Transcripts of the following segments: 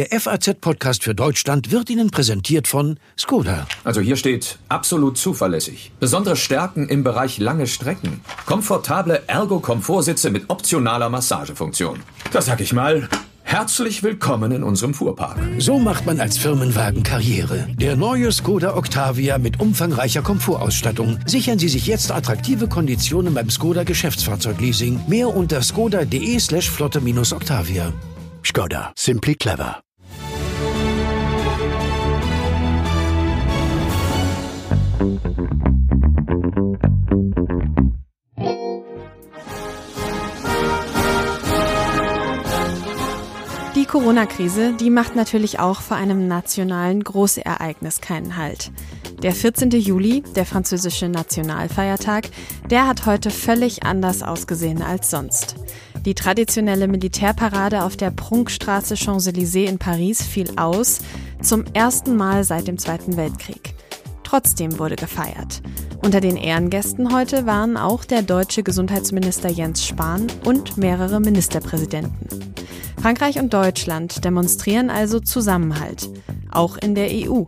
Der FAZ-Podcast für Deutschland wird Ihnen präsentiert von Skoda. Also hier steht absolut zuverlässig. Besondere Stärken im Bereich lange Strecken. Komfortable Ergo-Komfortsitze mit optionaler Massagefunktion. Das sag ich mal. Herzlich willkommen in unserem Fuhrpark. So macht man als Firmenwagen Karriere. Der neue Skoda Octavia mit umfangreicher Komfortausstattung. Sichern Sie sich jetzt attraktive Konditionen beim Skoda Geschäftsfahrzeugleasing. Mehr unter skoda.de slash flotte-octavia. Skoda. Simply clever. Corona-Krise, die macht natürlich auch vor einem nationalen Großereignis keinen Halt. Der 14. Juli, der französische Nationalfeiertag, der hat heute völlig anders ausgesehen als sonst. Die traditionelle Militärparade auf der Prunkstraße Champs-Élysées in Paris fiel aus, zum ersten Mal seit dem Zweiten Weltkrieg. Trotzdem wurde gefeiert. Unter den Ehrengästen heute waren auch der deutsche Gesundheitsminister Jens Spahn und mehrere Ministerpräsidenten. Frankreich und Deutschland demonstrieren also Zusammenhalt, auch in der EU.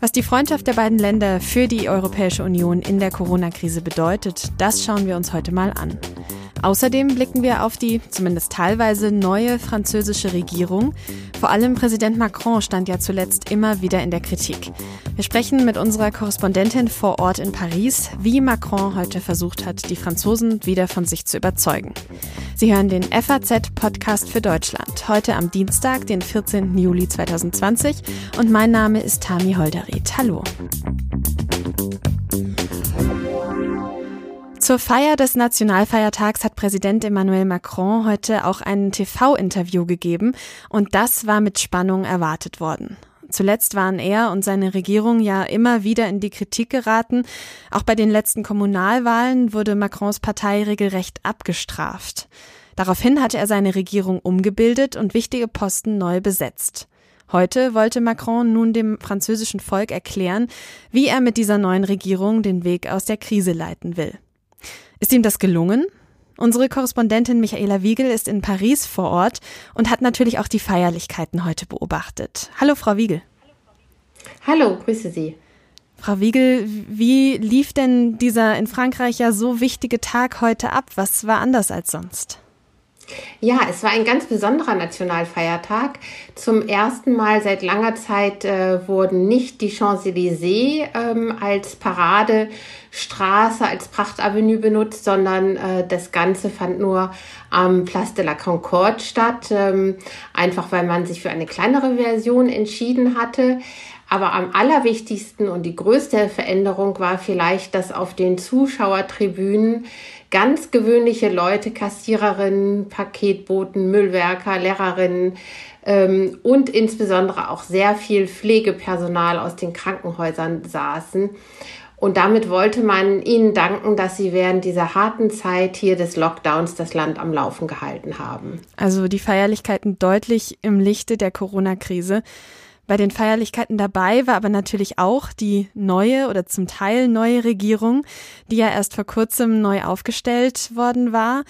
Was die Freundschaft der beiden Länder für die Europäische Union in der Corona-Krise bedeutet, das schauen wir uns heute mal an. Außerdem blicken wir auf die zumindest teilweise neue französische Regierung. Vor allem Präsident Macron stand ja zuletzt immer wieder in der Kritik. Wir sprechen mit unserer Korrespondentin vor Ort in Paris, wie Macron heute versucht hat, die Franzosen wieder von sich zu überzeugen. Sie hören den FAZ-Podcast für Deutschland, heute am Dienstag, den 14. Juli 2020 und mein Name ist Tami Holderried. Hallo. Zur Feier des Nationalfeiertags hat Präsident Emmanuel Macron heute auch ein TV-Interview gegeben und das war mit Spannung erwartet worden. Zuletzt waren er und seine Regierung ja immer wieder in die Kritik geraten. Auch bei den letzten Kommunalwahlen wurde Macrons Partei regelrecht abgestraft. Daraufhin hatte er seine Regierung umgebildet und wichtige Posten neu besetzt. Heute wollte Macron nun dem französischen Volk erklären, wie er mit dieser neuen Regierung den Weg aus der Krise leiten will. Ist ihm das gelungen? Unsere Korrespondentin Michaela Wiegel ist in Paris vor Ort und hat natürlich auch die Feierlichkeiten heute beobachtet. Hallo, Frau Wiegel. Hallo, grüße Sie. Frau Wiegel, wie lief denn dieser in Frankreich ja so wichtige Tag heute ab? Was war anders als sonst? Ja, es war ein ganz besonderer Nationalfeiertag. Zum ersten Mal seit langer Zeit äh, wurden nicht die Champs-Élysées ähm, als Paradestraße, als Prachtavenue benutzt, sondern äh, das Ganze fand nur am Place de la Concorde statt, ähm, einfach weil man sich für eine kleinere Version entschieden hatte. Aber am allerwichtigsten und die größte Veränderung war vielleicht, dass auf den Zuschauertribünen ganz gewöhnliche Leute, Kassiererinnen, Paketboten, Müllwerker, Lehrerinnen ähm, und insbesondere auch sehr viel Pflegepersonal aus den Krankenhäusern saßen. Und damit wollte man ihnen danken, dass sie während dieser harten Zeit hier des Lockdowns das Land am Laufen gehalten haben. Also die Feierlichkeiten deutlich im Lichte der Corona-Krise. Bei den Feierlichkeiten dabei war aber natürlich auch die neue oder zum Teil neue Regierung, die ja erst vor kurzem neu aufgestellt worden war.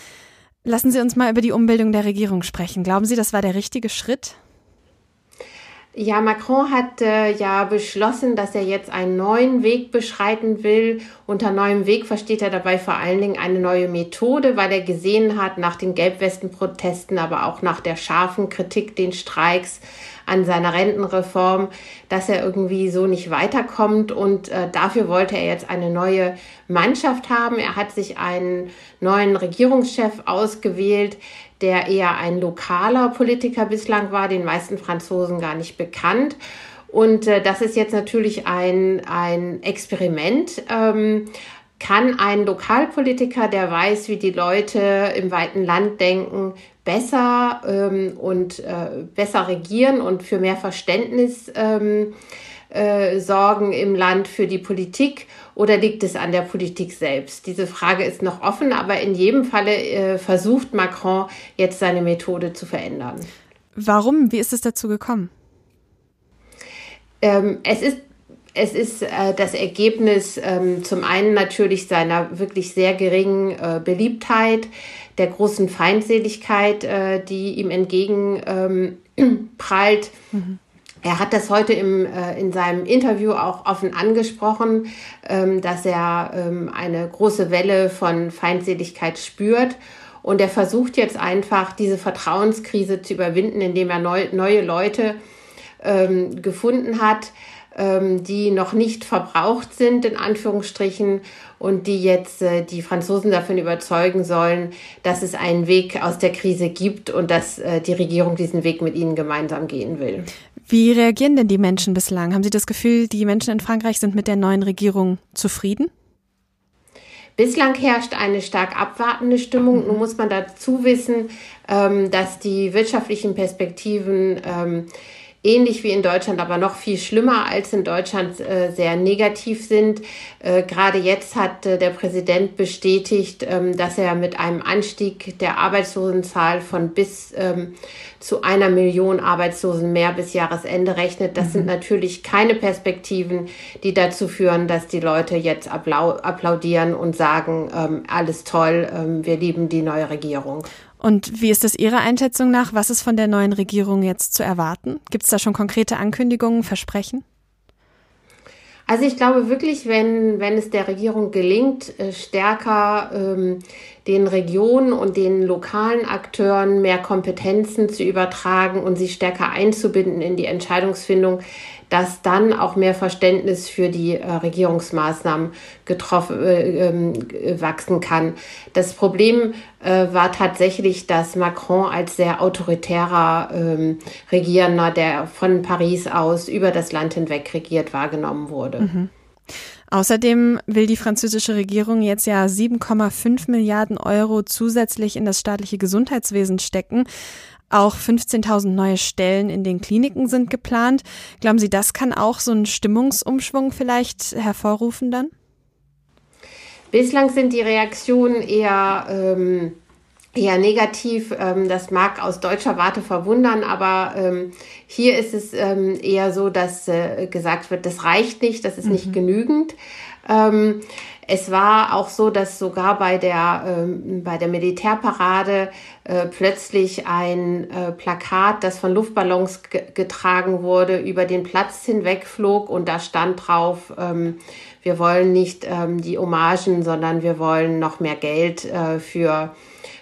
Lassen Sie uns mal über die Umbildung der Regierung sprechen. Glauben Sie, das war der richtige Schritt? Ja, Macron hat äh, ja beschlossen, dass er jetzt einen neuen Weg beschreiten will. Unter neuem Weg versteht er dabei vor allen Dingen eine neue Methode, weil er gesehen hat, nach den Gelbwesten-Protesten, aber auch nach der scharfen Kritik, den Streiks an seiner Rentenreform, dass er irgendwie so nicht weiterkommt. Und äh, dafür wollte er jetzt eine neue Mannschaft haben. Er hat sich einen neuen Regierungschef ausgewählt, der eher ein lokaler Politiker bislang war, den meisten Franzosen gar nicht bekannt. Und äh, das ist jetzt natürlich ein, ein Experiment. Ähm, kann ein Lokalpolitiker, der weiß, wie die Leute im weiten Land denken, besser ähm, und äh, besser regieren und für mehr Verständnis ähm, äh, sorgen im Land für die Politik oder liegt es an der Politik selbst? Diese Frage ist noch offen, aber in jedem Falle äh, versucht Macron jetzt seine Methode zu verändern. Warum? Wie ist es dazu gekommen? Ähm, es ist es ist äh, das Ergebnis ähm, zum einen natürlich seiner wirklich sehr geringen äh, Beliebtheit, der großen Feindseligkeit, äh, die ihm entgegen ähm. Mhm. Er hat das heute im, äh, in seinem Interview auch offen angesprochen, ähm, dass er ähm, eine große Welle von Feindseligkeit spürt. Und er versucht jetzt einfach, diese Vertrauenskrise zu überwinden, indem er neu, neue Leute ähm, gefunden hat, ähm, die noch nicht verbraucht sind, in Anführungsstrichen, und die jetzt äh, die Franzosen davon überzeugen sollen, dass es einen Weg aus der Krise gibt und dass äh, die Regierung diesen Weg mit ihnen gemeinsam gehen will. Wie reagieren denn die Menschen bislang? Haben Sie das Gefühl, die Menschen in Frankreich sind mit der neuen Regierung zufrieden? Bislang herrscht eine stark abwartende Stimmung. Nun muss man dazu wissen, ähm, dass die wirtschaftlichen Perspektiven ähm, ähnlich wie in Deutschland, aber noch viel schlimmer als in Deutschland äh, sehr negativ sind. Äh, Gerade jetzt hat äh, der Präsident bestätigt, ähm, dass er mit einem Anstieg der Arbeitslosenzahl von bis ähm, zu einer Million Arbeitslosen mehr bis Jahresende rechnet. Das mhm. sind natürlich keine Perspektiven, die dazu führen, dass die Leute jetzt applaudieren und sagen, ähm, alles toll, ähm, wir lieben die neue Regierung. Und wie ist es Ihrer Einschätzung nach? Was ist von der neuen Regierung jetzt zu erwarten? Gibt es da schon konkrete Ankündigungen, Versprechen? Also ich glaube wirklich, wenn, wenn es der Regierung gelingt, äh, stärker ähm, den Regionen und den lokalen Akteuren mehr Kompetenzen zu übertragen und sie stärker einzubinden in die Entscheidungsfindung, dass dann auch mehr Verständnis für die äh, Regierungsmaßnahmen getroffen äh, äh, wachsen kann. Das Problem äh, war tatsächlich, dass Macron als sehr autoritärer ähm, Regierender, der von Paris aus über das Land hinweg regiert, wahrgenommen wurde. Mhm. Außerdem will die französische Regierung jetzt ja 7,5 Milliarden Euro zusätzlich in das staatliche Gesundheitswesen stecken. Auch 15.000 neue Stellen in den Kliniken sind geplant. Glauben Sie, das kann auch so einen Stimmungsumschwung vielleicht hervorrufen dann? Bislang sind die Reaktionen eher, ähm, eher negativ. Ähm, das mag aus deutscher Warte verwundern, aber ähm, hier ist es ähm, eher so, dass äh, gesagt wird, das reicht nicht, das ist mhm. nicht genügend. Es war auch so, dass sogar bei der, bei der Militärparade äh, plötzlich ein äh, Plakat, das von Luftballons getragen wurde, über den Platz hinwegflog und da stand drauf, wir wollen nicht die Hommagen, sondern wir wollen noch mehr Geld äh,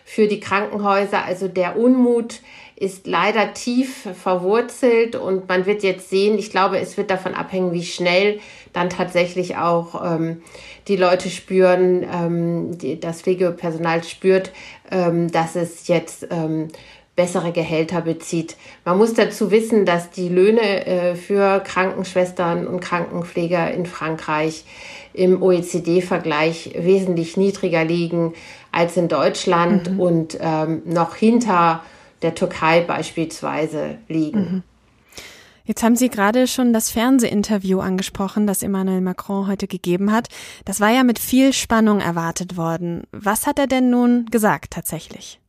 für, die Krankenhäuser. Also der Unmut ist leider tief verwurzelt und man wird jetzt sehen, ich glaube, es wird davon abhängen, wie schnell dann tatsächlich auch ähm, die Leute spüren, ähm, die, das Pflegepersonal spürt, ähm, dass es jetzt ähm, bessere Gehälter bezieht. Man muss dazu wissen, dass die Löhne äh, für Krankenschwestern und Krankenpfleger in Frankreich im OECD-Vergleich wesentlich niedriger liegen als in Deutschland mhm. und ähm, noch hinter der Türkei beispielsweise liegen. Mhm. Jetzt haben Sie gerade schon das Fernsehinterview angesprochen, das Emmanuel Macron heute gegeben hat. Das war ja mit viel Spannung erwartet worden. Was hat er denn nun gesagt tatsächlich?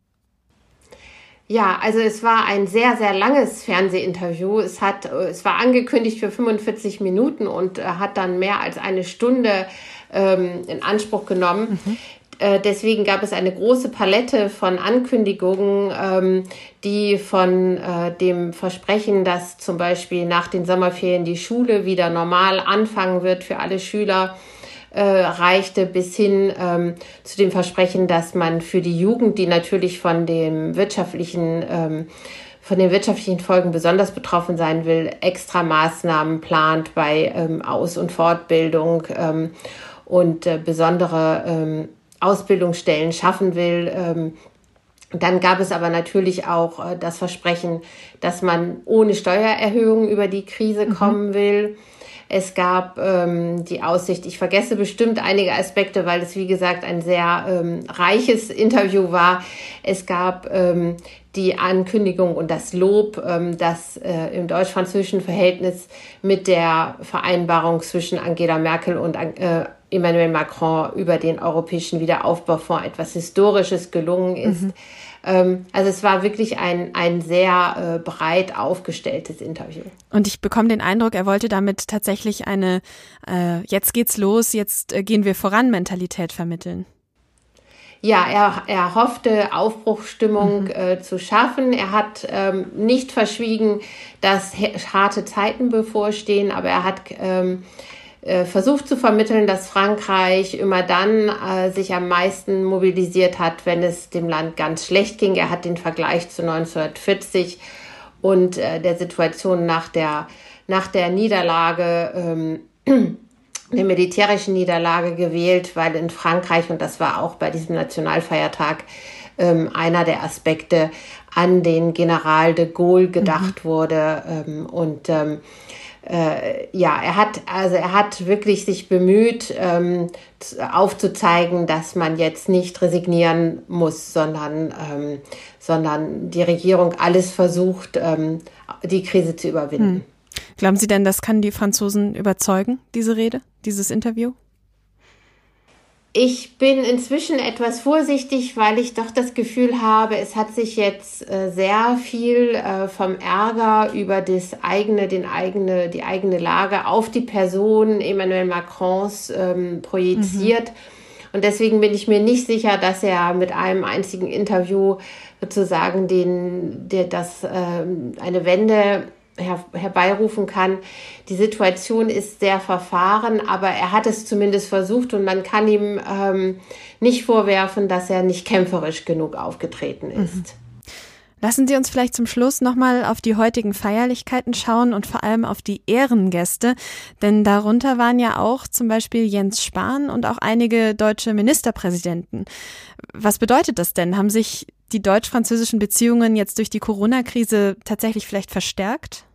Ja, also es war ein sehr, sehr langes Fernsehinterview. Es hat, es war angekündigt für 45 Minuten und hat dann mehr als eine Stunde ähm, in Anspruch genommen. Mhm. Äh, deswegen gab es eine große Palette von Ankündigungen, ähm, die von äh, dem Versprechen, dass zum Beispiel nach den Sommerferien die Schule wieder normal anfangen wird für alle Schüler, äh, reichte bis hin ähm, zu dem Versprechen, dass man für die Jugend, die natürlich von dem wirtschaftlichen ähm, von den wirtschaftlichen Folgen besonders betroffen sein will, extra Maßnahmen plant bei ähm, Aus- und Fortbildung ähm, und äh, besondere ähm, Ausbildungsstellen schaffen will. Ähm, dann gab es aber natürlich auch äh, das Versprechen, dass man ohne Steuererhöhungen über die Krise mhm. kommen will. Es gab ähm, die Aussicht, ich vergesse bestimmt einige Aspekte, weil es wie gesagt ein sehr ähm, reiches Interview war. Es gab ähm, die Ankündigung und das Lob, ähm, dass äh, im deutsch-französischen Verhältnis mit der Vereinbarung zwischen Angela Merkel und äh, Emmanuel Macron über den Europäischen Wiederaufbaufonds etwas Historisches gelungen ist. Mhm. Ähm, also es war wirklich ein, ein sehr äh, breit aufgestelltes Interview. Und ich bekomme den Eindruck, er wollte damit tatsächlich eine äh, Jetzt geht's los, jetzt äh, gehen wir voran Mentalität vermitteln. ja, er, er hoffte, Aufbruchsstimmung mhm. äh, zu schaffen. Er hat ähm, nicht verschwiegen, dass harte Zeiten bevorstehen, aber er hat ähm, äh, versucht zu vermitteln, dass Frankreich immer dann äh, sich am meisten mobilisiert hat, wenn es dem Land ganz schlecht ging. Er hat den Vergleich zu 1940 und äh, der Situation nach der, nach der Niederlage, ähm, der militärischen Niederlage gewählt, weil in Frankreich, und das war auch bei diesem Nationalfeiertag ähm, einer der Aspekte, an den General de Gaulle gedacht mhm. wurde. Ähm, und ähm, äh, ja, er hat, also er hat wirklich sich bemüht, ähm, aufzuzeigen, dass man jetzt nicht resignieren muss, sondern, ähm, sondern die Regierung alles versucht, ähm, die Krise zu überwinden. Hm. Glauben Sie denn, das kann die Franzosen überzeugen, diese Rede, dieses Interview? Ich bin inzwischen etwas vorsichtig, weil ich doch das Gefühl habe, es hat sich jetzt äh, sehr viel äh, vom Ärger über das eigene, den eigene, die eigene Lage auf die Person Emmanuel Macrons ähm, projiziert. Mhm. Und deswegen bin ich mir nicht sicher, dass er mit einem einzigen Interview sozusagen den, der, das, äh, eine Wende her herbeirufen kann. Die Situation ist sehr verfahren, aber er hat es zumindest versucht und man kann ihm ähm, nicht vorwerfen, dass er nicht kämpferisch genug aufgetreten ist. Mhm. Lassen Sie uns vielleicht zum Schluss nochmal auf die heutigen Feierlichkeiten schauen und vor allem auf die Ehrengäste, denn darunter waren ja auch zum Beispiel Jens Spahn und auch einige deutsche Ministerpräsidenten. Was bedeutet das denn? Haben sich die deutsch-französischen Beziehungen jetzt durch die Corona-Krise tatsächlich vielleicht verstärkt?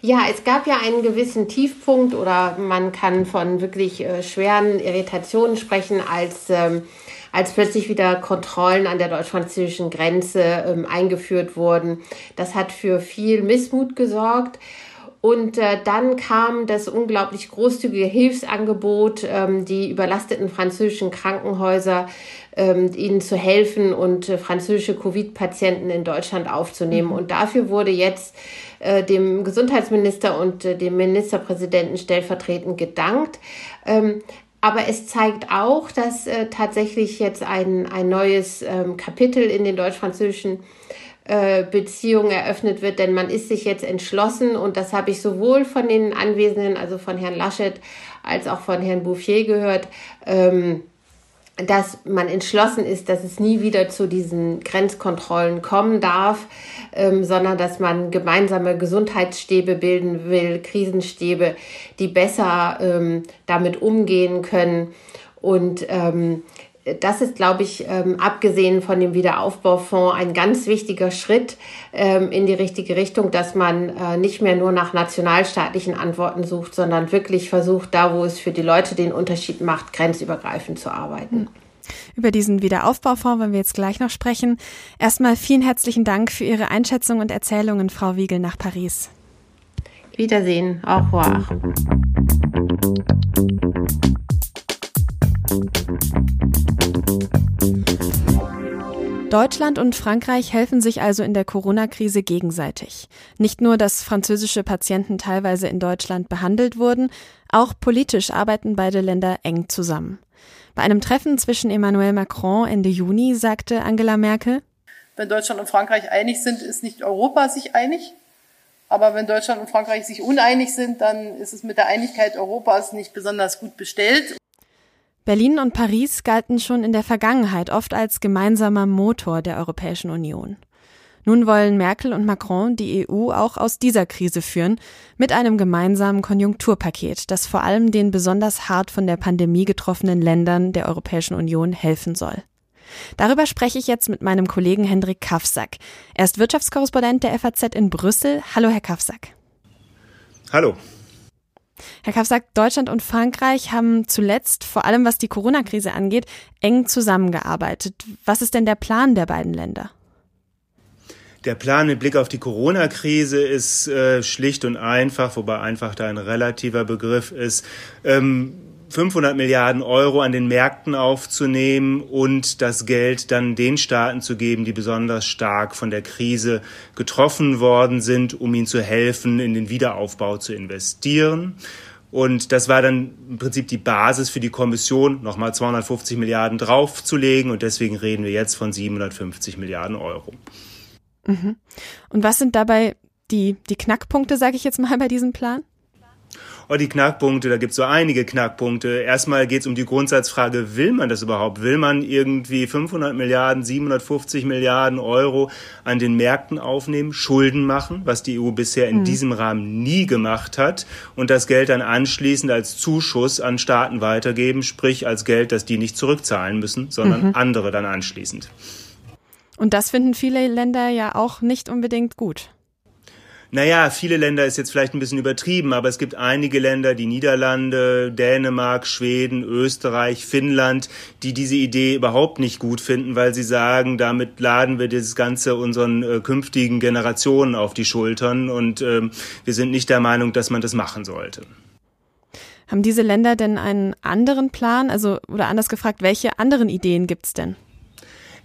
Ja, es gab ja einen gewissen Tiefpunkt oder man kann von wirklich äh, schweren Irritationen sprechen, als, ähm, als plötzlich wieder Kontrollen an der deutsch-französischen Grenze ähm, eingeführt wurden. Das hat für viel Missmut gesorgt. Und äh, dann kam das unglaublich großzügige Hilfsangebot, ähm, die überlasteten französischen Krankenhäuser, ähm, ihnen zu helfen und äh, französische Covid-Patienten in Deutschland aufzunehmen. Mhm. Und dafür wurde jetzt äh, dem Gesundheitsminister und äh, dem Ministerpräsidenten stellvertretend gedankt. Ähm, aber es zeigt auch, dass äh, tatsächlich jetzt ein, ein neues ähm, Kapitel in den deutsch-französischen äh, Beziehungen eröffnet wird, denn man ist sich jetzt entschlossen und das habe ich sowohl von den Anwesenden, also von Herrn Laschet, als auch von Herrn Bouffier gehört, ähm, dass man entschlossen ist, dass es nie wieder zu diesen Grenzkontrollen kommen darf, ähm, sondern dass man gemeinsame Gesundheitsstäbe bilden will, Krisenstäbe, die besser ähm, damit umgehen können. Und ähm, das ist, glaube ich, ähm, abgesehen von dem Wiederaufbaufonds ein ganz wichtiger Schritt ähm, in die richtige Richtung, dass man äh, nicht mehr nur nach nationalstaatlichen Antworten sucht, sondern wirklich versucht, da wo es für die Leute den Unterschied macht, grenzübergreifend zu arbeiten. Über diesen Wiederaufbaufonds wollen wir jetzt gleich noch sprechen. Erstmal vielen herzlichen Dank für Ihre Einschätzung und Erzählungen, Frau Wiegel, nach Paris. Wiedersehen, au revoir. Deutschland und Frankreich helfen sich also in der Corona-Krise gegenseitig. Nicht nur, dass französische Patienten teilweise in Deutschland behandelt wurden, auch politisch arbeiten beide Länder eng zusammen. Bei einem Treffen zwischen Emmanuel Macron Ende Juni sagte Angela Merkel, Wenn Deutschland und Frankreich einig sind, ist nicht Europa sich einig. Aber wenn Deutschland und Frankreich sich uneinig sind, dann ist es mit der Einigkeit Europas nicht besonders gut bestellt. Berlin und Paris galten schon in der Vergangenheit oft als gemeinsamer Motor der Europäischen Union. Nun wollen Merkel und Macron die EU auch aus dieser Krise führen, mit einem gemeinsamen Konjunkturpaket, das vor allem den besonders hart von der Pandemie getroffenen Ländern der Europäischen Union helfen soll. Darüber spreche ich jetzt mit meinem Kollegen Hendrik Kafsack. Er ist Wirtschaftskorrespondent der FAZ in Brüssel. Hallo, Herr Kafsack. Hallo. Herr Kaff sagt, Deutschland und Frankreich haben zuletzt, vor allem was die Corona-Krise angeht, eng zusammengearbeitet. Was ist denn der Plan der beiden Länder? Der Plan mit Blick auf die Corona-Krise ist äh, schlicht und einfach, wobei einfach da ein relativer Begriff ist. Ähm, 500 Milliarden Euro an den Märkten aufzunehmen und das Geld dann den Staaten zu geben, die besonders stark von der Krise getroffen worden sind, um ihnen zu helfen, in den Wiederaufbau zu investieren. Und das war dann im Prinzip die Basis für die Kommission, nochmal 250 Milliarden draufzulegen. Und deswegen reden wir jetzt von 750 Milliarden Euro. Mhm. Und was sind dabei die, die Knackpunkte, sage ich jetzt mal, bei diesem Plan? Oh, die Knackpunkte, da gibt es so einige Knackpunkte. Erstmal geht es um die Grundsatzfrage, will man das überhaupt? Will man irgendwie 500 Milliarden, 750 Milliarden Euro an den Märkten aufnehmen, Schulden machen, was die EU bisher in mhm. diesem Rahmen nie gemacht hat und das Geld dann anschließend als Zuschuss an Staaten weitergeben, sprich als Geld, das die nicht zurückzahlen müssen, sondern mhm. andere dann anschließend. Und das finden viele Länder ja auch nicht unbedingt gut. Naja, viele Länder ist jetzt vielleicht ein bisschen übertrieben, aber es gibt einige Länder, die Niederlande, Dänemark, Schweden, Österreich, Finnland, die diese Idee überhaupt nicht gut finden, weil sie sagen, damit laden wir dieses Ganze unseren äh, künftigen Generationen auf die Schultern und äh, wir sind nicht der Meinung, dass man das machen sollte. Haben diese Länder denn einen anderen Plan? Also, oder anders gefragt, welche anderen Ideen gibt's denn?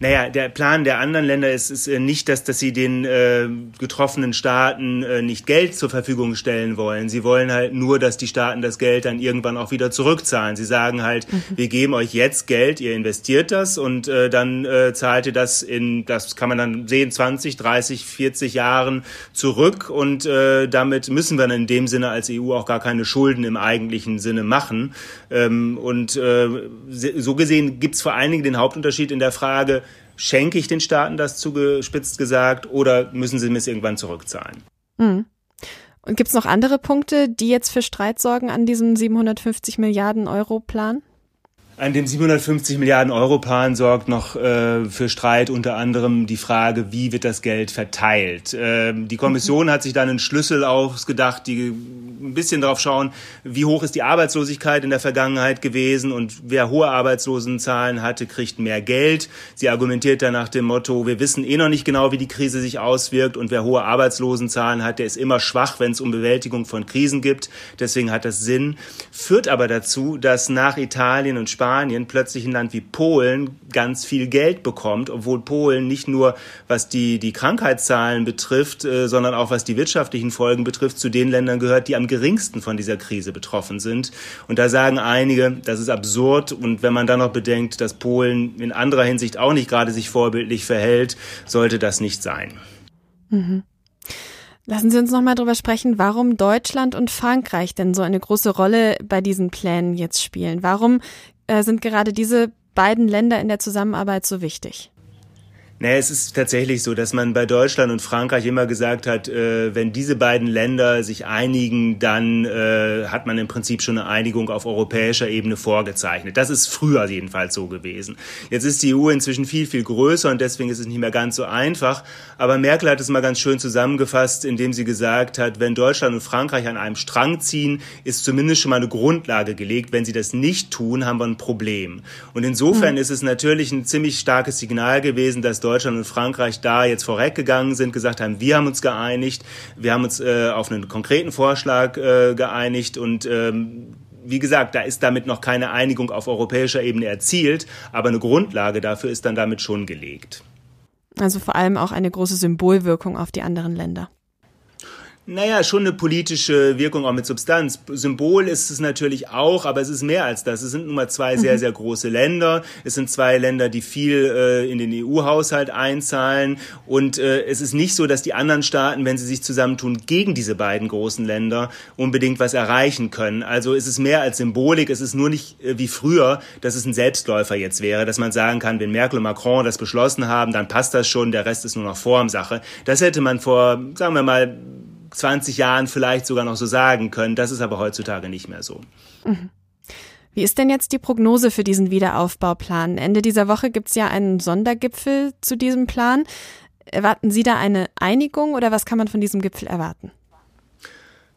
Naja, der Plan der anderen Länder ist, ist äh, nicht, dass, dass sie den äh, getroffenen Staaten äh, nicht Geld zur Verfügung stellen wollen. Sie wollen halt nur, dass die Staaten das Geld dann irgendwann auch wieder zurückzahlen. Sie sagen halt, mhm. wir geben euch jetzt Geld, ihr investiert das und äh, dann äh, zahlt ihr das in, das kann man dann sehen, 20, 30, 40 Jahren zurück und äh, damit müssen wir dann in dem Sinne als EU auch gar keine Schulden im eigentlichen Sinne machen. Ähm, und äh, so gesehen gibt es vor allen Dingen den Hauptunterschied in der Frage, Schenke ich den Staaten das zugespitzt gesagt oder müssen sie mir es irgendwann zurückzahlen? Mhm. Und gibt es noch andere Punkte, die jetzt für Streit sorgen an diesem 750 Milliarden Euro Plan? An dem 750 Milliarden Euro Plan sorgt noch äh, für Streit unter anderem die Frage, wie wird das Geld verteilt. Ähm, die Kommission hat sich dann einen Schlüssel ausgedacht, die ein bisschen darauf schauen, wie hoch ist die Arbeitslosigkeit in der Vergangenheit gewesen und wer hohe Arbeitslosenzahlen hatte, kriegt mehr Geld. Sie argumentiert dann nach dem Motto, wir wissen eh noch nicht genau, wie die Krise sich auswirkt und wer hohe Arbeitslosenzahlen hat, der ist immer schwach, wenn es um Bewältigung von Krisen gibt. Deswegen hat das Sinn. Führt aber dazu, dass nach Italien und Spanien Spanien plötzlich ein Land wie Polen ganz viel Geld bekommt, obwohl Polen nicht nur was die, die Krankheitszahlen betrifft, äh, sondern auch was die wirtschaftlichen Folgen betrifft, zu den Ländern gehört, die am geringsten von dieser Krise betroffen sind. Und da sagen einige, das ist absurd. Und wenn man dann noch bedenkt, dass Polen in anderer Hinsicht auch nicht gerade sich vorbildlich verhält, sollte das nicht sein. Mhm. Lassen Sie uns noch mal darüber sprechen, warum Deutschland und Frankreich denn so eine große Rolle bei diesen Plänen jetzt spielen. Warum äh, sind gerade diese beiden Länder in der Zusammenarbeit so wichtig? Naja, es ist tatsächlich so, dass man bei Deutschland und Frankreich immer gesagt hat, äh, wenn diese beiden Länder sich einigen, dann äh, hat man im Prinzip schon eine Einigung auf europäischer Ebene vorgezeichnet. Das ist früher jedenfalls so gewesen. Jetzt ist die EU inzwischen viel, viel größer und deswegen ist es nicht mehr ganz so einfach. Aber Merkel hat es mal ganz schön zusammengefasst, indem sie gesagt hat, wenn Deutschland und Frankreich an einem Strang ziehen, ist zumindest schon mal eine Grundlage gelegt. Wenn sie das nicht tun, haben wir ein Problem. Und insofern mhm. ist es natürlich ein ziemlich starkes Signal gewesen, dass Deutschland Deutschland und Frankreich da jetzt vorweggegangen sind, gesagt haben, wir haben uns geeinigt, wir haben uns äh, auf einen konkreten Vorschlag äh, geeinigt und ähm, wie gesagt, da ist damit noch keine Einigung auf europäischer Ebene erzielt, aber eine Grundlage dafür ist dann damit schon gelegt. Also vor allem auch eine große Symbolwirkung auf die anderen Länder. Naja, schon eine politische Wirkung auch mit Substanz. Symbol ist es natürlich auch, aber es ist mehr als das. Es sind nun mal zwei sehr, mhm. sehr große Länder. Es sind zwei Länder, die viel äh, in den EU-Haushalt einzahlen. Und äh, es ist nicht so, dass die anderen Staaten, wenn sie sich zusammentun, gegen diese beiden großen Länder unbedingt was erreichen können. Also es ist mehr als Symbolik. Es ist nur nicht äh, wie früher, dass es ein Selbstläufer jetzt wäre, dass man sagen kann, wenn Merkel und Macron das beschlossen haben, dann passt das schon, der Rest ist nur noch Formsache. Das hätte man vor, sagen wir mal, 20 Jahren vielleicht sogar noch so sagen können. Das ist aber heutzutage nicht mehr so. Wie ist denn jetzt die Prognose für diesen Wiederaufbauplan? Ende dieser Woche gibt es ja einen Sondergipfel zu diesem Plan. Erwarten Sie da eine Einigung oder was kann man von diesem Gipfel erwarten?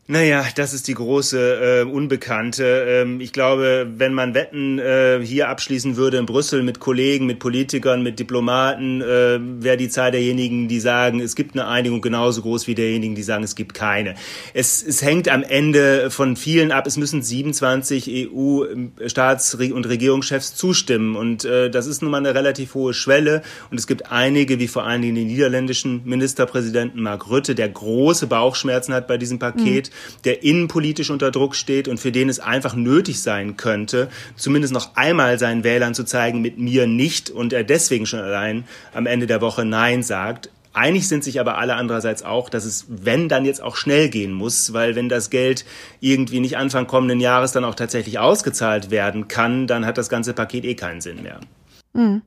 Naja, das ist die große äh, Unbekannte. Ähm, ich glaube, wenn man Wetten äh, hier abschließen würde in Brüssel mit Kollegen, mit Politikern, mit Diplomaten, äh, wäre die Zahl derjenigen, die sagen, es gibt eine Einigung genauso groß wie derjenigen, die sagen, es gibt keine. Es, es hängt am Ende von vielen ab. Es müssen 27 EU-Staats- und Regierungschefs zustimmen. Und äh, das ist nun mal eine relativ hohe Schwelle. Und es gibt einige, wie vor allen Dingen den niederländischen Ministerpräsidenten Mark Rutte, der große Bauchschmerzen hat bei diesem Paket. Mhm der innenpolitisch unter Druck steht und für den es einfach nötig sein könnte, zumindest noch einmal seinen Wählern zu zeigen, mit mir nicht und er deswegen schon allein am Ende der Woche Nein sagt. Einig sind sich aber alle andererseits auch, dass es, wenn, dann jetzt auch schnell gehen muss, weil wenn das Geld irgendwie nicht Anfang kommenden Jahres dann auch tatsächlich ausgezahlt werden kann, dann hat das ganze Paket eh keinen Sinn mehr. Mhm.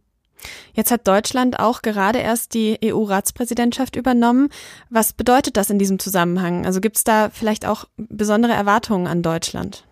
Jetzt hat Deutschland auch gerade erst die EU-Ratspräsidentschaft übernommen. Was bedeutet das in diesem Zusammenhang? Also gibt es da vielleicht auch besondere Erwartungen an Deutschland?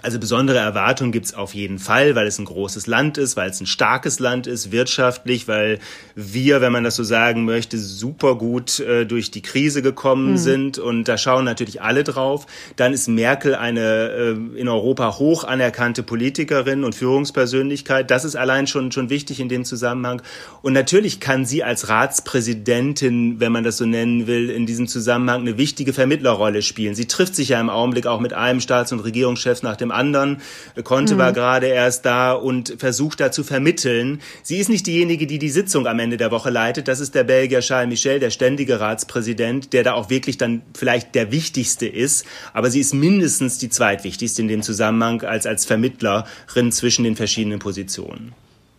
Also besondere Erwartungen gibt's auf jeden Fall, weil es ein großes Land ist, weil es ein starkes Land ist, wirtschaftlich, weil wir, wenn man das so sagen möchte, super gut äh, durch die Krise gekommen mhm. sind. Und da schauen natürlich alle drauf. Dann ist Merkel eine äh, in Europa hoch anerkannte Politikerin und Führungspersönlichkeit. Das ist allein schon, schon wichtig in dem Zusammenhang. Und natürlich kann sie als Ratspräsidentin, wenn man das so nennen will, in diesem Zusammenhang eine wichtige Vermittlerrolle spielen. Sie trifft sich ja im Augenblick auch mit einem Staats- und Regierungschef nach dem dem anderen. Conte mhm. war gerade erst da und versucht da zu vermitteln. Sie ist nicht diejenige, die die Sitzung am Ende der Woche leitet. Das ist der Belgier Charles Michel, der ständige Ratspräsident, der da auch wirklich dann vielleicht der wichtigste ist. Aber sie ist mindestens die zweitwichtigste in dem Zusammenhang als, als Vermittlerin zwischen den verschiedenen Positionen.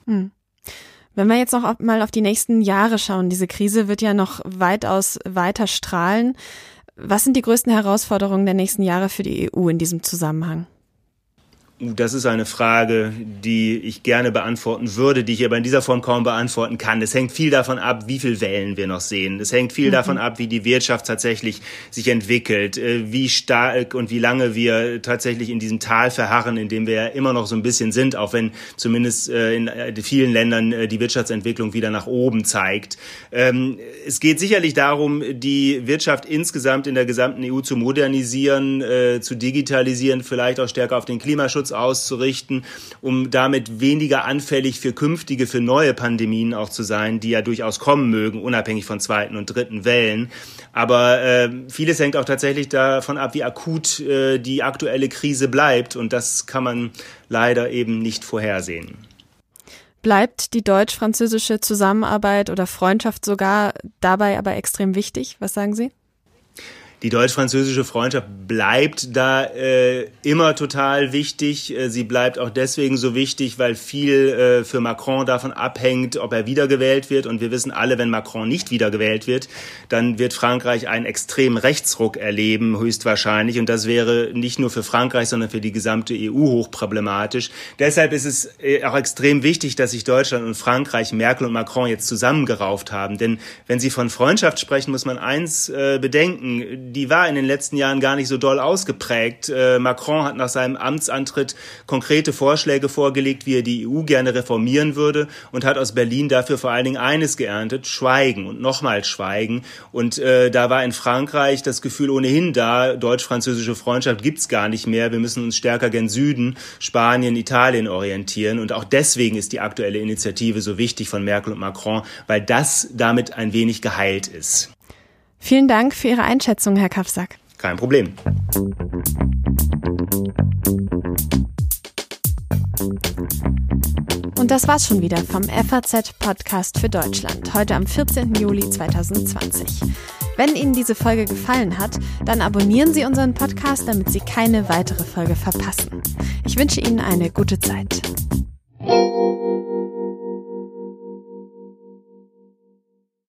Mhm. Wenn wir jetzt noch mal auf die nächsten Jahre schauen, diese Krise wird ja noch weitaus weiter strahlen. Was sind die größten Herausforderungen der nächsten Jahre für die EU in diesem Zusammenhang? Das ist eine Frage, die ich gerne beantworten würde, die ich aber in dieser Form kaum beantworten kann. Es hängt viel davon ab, wie viel Wellen wir noch sehen. Es hängt viel mhm. davon ab, wie die Wirtschaft tatsächlich sich entwickelt, äh, wie stark und wie lange wir tatsächlich in diesem Tal verharren, in dem wir ja immer noch so ein bisschen sind, auch wenn zumindest äh, in äh, vielen Ländern die Wirtschaftsentwicklung wieder nach oben zeigt. Ähm, es geht sicherlich darum, die Wirtschaft insgesamt in der gesamten EU zu modernisieren, zu digitalisieren, vielleicht auch stärker auf den Klimaschutz Klimaschutz auszurichten, um damit weniger anfällig für künftige, für neue Pandemien auch zu sein, die ja durchaus kommen mögen, unabhängig von zweiten und dritten Wellen. Aber äh, vieles hängt auch tatsächlich davon ab, wie akut äh, die aktuelle Krise bleibt. Und das kann man leider eben nicht vorhersehen. Bleibt die deutsch-französische Zusammenarbeit oder Freundschaft sogar dabei aber extrem wichtig? Was sagen Sie? Die deutsch-französische Freundschaft bleibt da äh, immer total wichtig. Äh, sie bleibt auch deswegen so wichtig, weil viel äh, für Macron davon abhängt, ob er wiedergewählt wird. Und wir wissen alle, wenn Macron nicht wiedergewählt wird, dann wird Frankreich einen extremen Rechtsruck erleben, höchstwahrscheinlich. Und das wäre nicht nur für Frankreich, sondern für die gesamte EU hochproblematisch. Deshalb ist es äh, auch extrem wichtig, dass sich Deutschland und Frankreich, Merkel und Macron jetzt zusammengerauft haben. Denn wenn Sie von Freundschaft sprechen, muss man eins äh, bedenken die war in den letzten Jahren gar nicht so doll ausgeprägt. Äh, Macron hat nach seinem Amtsantritt konkrete Vorschläge vorgelegt, wie er die EU gerne reformieren würde und hat aus Berlin dafür vor allen Dingen eines geerntet, Schweigen und nochmal Schweigen. Und äh, da war in Frankreich das Gefühl ohnehin da, deutsch-französische Freundschaft gibt's gar nicht mehr. Wir müssen uns stärker gen Süden, Spanien, Italien orientieren. Und auch deswegen ist die aktuelle Initiative so wichtig von Merkel und Macron, weil das damit ein wenig geheilt ist. Vielen Dank für Ihre Einschätzung, Herr Kafsack. Kein Problem. Und das war's schon wieder vom FAZ Podcast für Deutschland, heute am 14. Juli 2020. Wenn Ihnen diese Folge gefallen hat, dann abonnieren Sie unseren Podcast, damit Sie keine weitere Folge verpassen. Ich wünsche Ihnen eine gute Zeit.